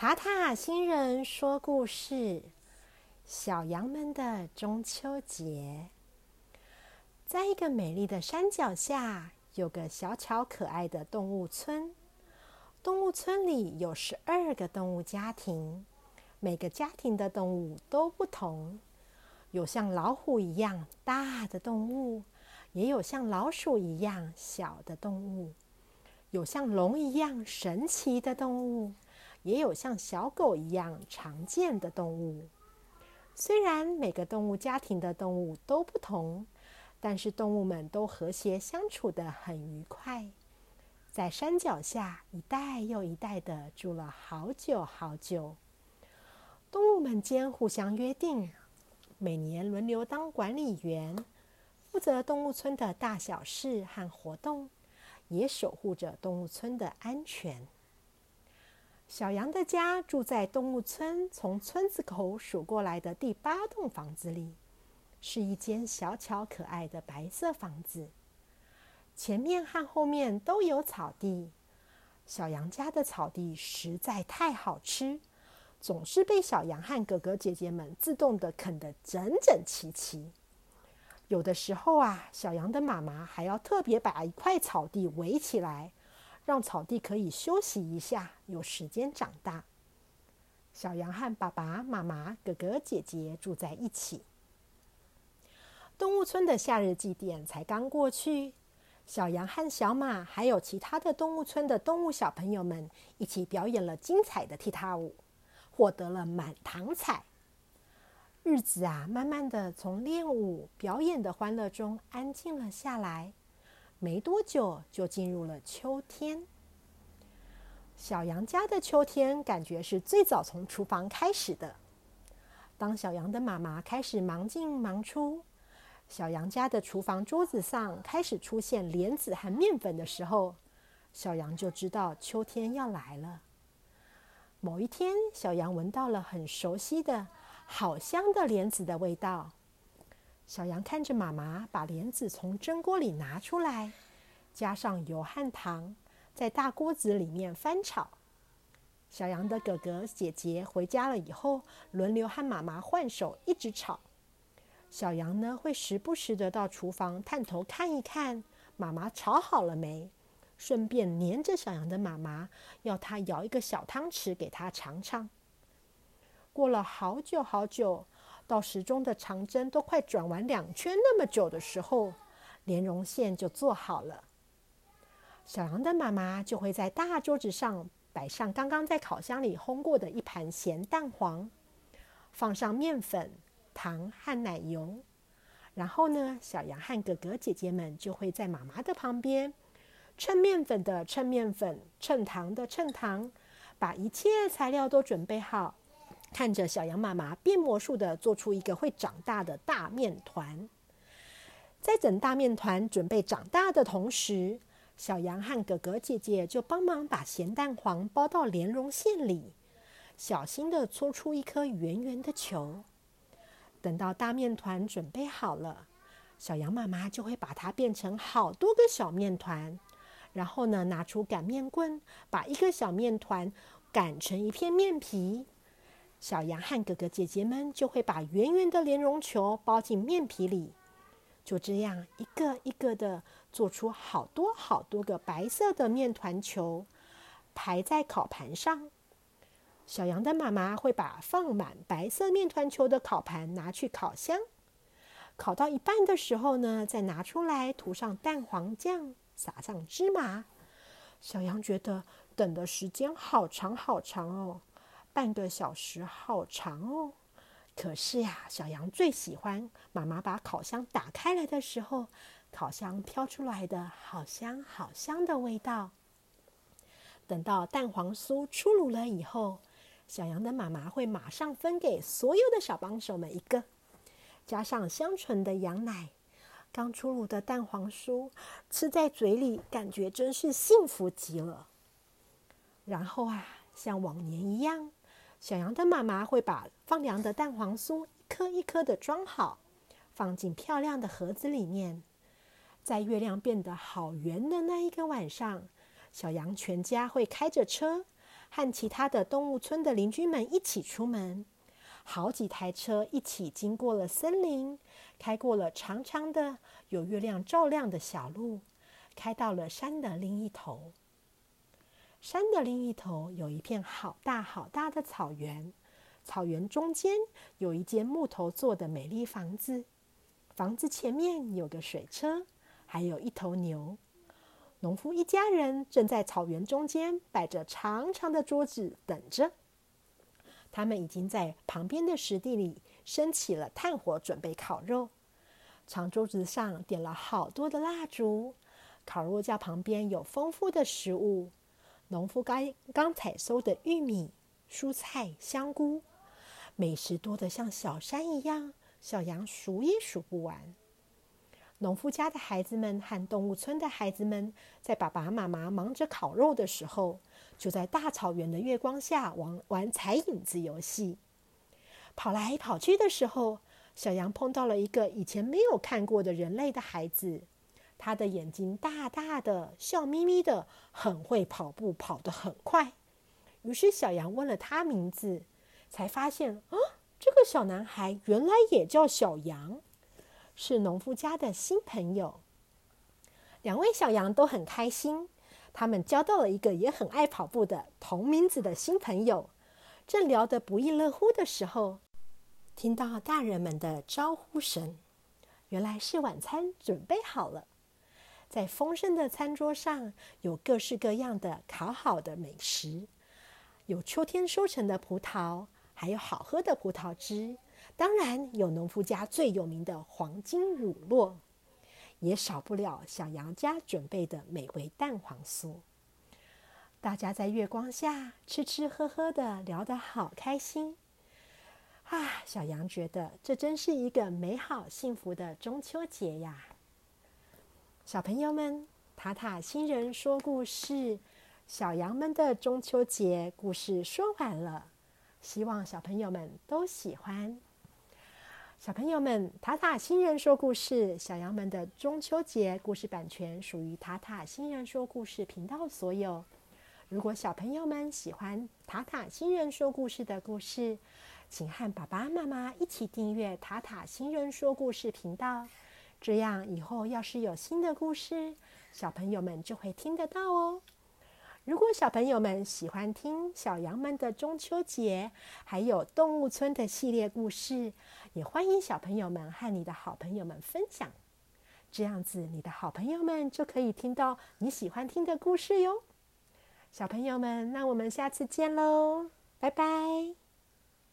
塔塔星人说故事：小羊们的中秋节。在一个美丽的山脚下，有个小巧可爱的动物村。动物村里有十二个动物家庭，每个家庭的动物都不同。有像老虎一样大的动物，也有像老鼠一样小的动物，有像龙一样神奇的动物。也有像小狗一样常见的动物。虽然每个动物家庭的动物都不同，但是动物们都和谐相处的很愉快。在山脚下，一代又一代的住了好久好久。动物们间互相约定，每年轮流当管理员，负责动物村的大小事和活动，也守护着动物村的安全。小羊的家住在动物村从村子口数过来的第八栋房子里，是一间小巧可爱的白色房子。前面和后面都有草地。小羊家的草地实在太好吃，总是被小羊和哥哥姐姐们自动的啃得整整齐齐。有的时候啊，小羊的妈妈还要特别把一块草地围起来。让草地可以休息一下，有时间长大。小羊和爸爸妈妈、哥哥姐姐住在一起。动物村的夏日祭典才刚过去，小羊和小马还有其他的动物村的动物小朋友们一起表演了精彩的踢踏舞，获得了满堂彩。日子啊，慢慢的从练舞表演的欢乐中安静了下来。没多久，就进入了秋天。小羊家的秋天感觉是最早从厨房开始的。当小羊的妈妈开始忙进忙出，小羊家的厨房桌子上开始出现莲子和面粉的时候，小羊就知道秋天要来了。某一天，小羊闻到了很熟悉的好香的莲子的味道。小羊看着妈妈把莲子从蒸锅里拿出来，加上油和糖，在大锅子里面翻炒。小羊的哥哥姐姐回家了以后，轮流和妈妈换手，一直炒。小羊呢，会时不时的到厨房探头看一看妈妈炒好了没，顺便黏着小羊的妈妈，要他舀一个小汤匙给他尝尝。过了好久好久。到时钟的长针都快转完两圈那么久的时候，莲蓉馅就做好了。小羊的妈妈就会在大桌子上摆上刚刚在烤箱里烘过的一盘咸蛋黄，放上面粉、糖和奶油。然后呢，小羊和哥哥姐姐们就会在妈妈的旁边，称面粉的称面粉，称糖的称糖，把一切材料都准备好。看着小羊妈妈变魔术的做出一个会长大的大面团，在等大面团准备长大的同时，小羊和哥哥姐姐就帮忙把咸蛋黄包到莲蓉馅里，小心的搓出一颗圆圆的球。等到大面团准备好了，小羊妈妈就会把它变成好多个小面团，然后呢，拿出擀面棍，把一个小面团擀成一片面皮。小羊和哥哥姐姐们就会把圆圆的莲蓉球包进面皮里，就这样一个一个的做出好多好多个白色的面团球，排在烤盘上。小羊的妈妈会把放满白色面团球的烤盘拿去烤箱，烤到一半的时候呢，再拿出来涂上蛋黄酱，撒上芝麻。小羊觉得等的时间好长好长哦。半个小时好长哦，可是呀，小羊最喜欢妈妈把烤箱打开来的时候，烤箱飘出来的好香好香的味道。等到蛋黄酥出炉了以后，小羊的妈妈会马上分给所有的小帮手们一个，加上香醇的羊奶，刚出炉的蛋黄酥吃在嘴里，感觉真是幸福极了。然后啊，像往年一样。小羊的妈妈会把放凉的蛋黄酥一颗一颗的装好，放进漂亮的盒子里面。在月亮变得好圆的那一个晚上，小羊全家会开着车，和其他的动物村的邻居们一起出门，好几台车一起经过了森林，开过了长长的有月亮照亮的小路，开到了山的另一头。山的另一头有一片好大好大的草原，草原中间有一间木头做的美丽房子，房子前面有个水车，还有一头牛。农夫一家人正在草原中间摆着长长的桌子等着。他们已经在旁边的石地里升起了炭火，准备烤肉。长桌子上点了好多的蜡烛，烤肉架旁边有丰富的食物。农夫刚刚采收的玉米、蔬菜、香菇，美食多得像小山一样，小羊数也数不完。农夫家的孩子们和动物村的孩子们，在爸爸妈妈忙着烤肉的时候，就在大草原的月光下玩玩踩影子游戏。跑来跑去的时候，小羊碰到了一个以前没有看过的人类的孩子。他的眼睛大大的，笑眯眯的，很会跑步，跑得很快。于是小羊问了他名字，才发现啊，这个小男孩原来也叫小羊。是农夫家的新朋友，两位小羊都很开心。他们交到了一个也很爱跑步的同名字的新朋友。正聊得不亦乐乎的时候，听到大人们的招呼声，原来是晚餐准备好了。在丰盛的餐桌上，有各式各样的烤好的美食，有秋天收成的葡萄，还有好喝的葡萄汁。当然有农夫家最有名的黄金乳酪，也少不了小羊家准备的美味蛋黄酥。大家在月光下吃吃喝喝的，聊得好开心啊！小羊觉得这真是一个美好幸福的中秋节呀！小朋友们，塔塔新人说故事，小羊们的中秋节故事说完了，希望小朋友们都喜欢。小朋友们，塔塔新人说故事，小羊们的中秋节故事版权属于塔塔新人说故事频道所有。如果小朋友们喜欢塔塔新人说故事的故事，请和爸爸妈妈一起订阅塔塔新人说故事频道，这样以后要是有新的故事，小朋友们就会听得到哦。如果小朋友们喜欢听小羊们的中秋节，还有动物村的系列故事，也欢迎小朋友们和你的好朋友们分享。这样子，你的好朋友们就可以听到你喜欢听的故事哟。小朋友们，那我们下次见喽，拜拜。